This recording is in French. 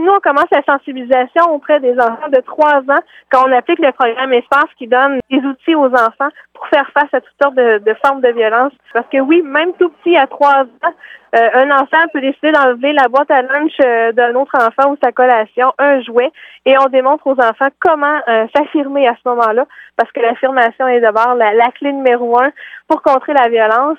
Nous, on commence la sensibilisation auprès des enfants de 3 ans quand on applique le programme Espace qui donne des outils aux enfants pour faire face à toutes sortes de, formes de violence. Parce que oui, même tout petit à 3 ans, euh, un enfant peut décider d'enlever la boîte à lunch euh, d'un autre enfant ou sa collation, un jouet, et on démontre aux enfants comment euh, s'affirmer à ce moment-là, parce que l'affirmation est d'abord la, clé numéro un pour contrer la violence.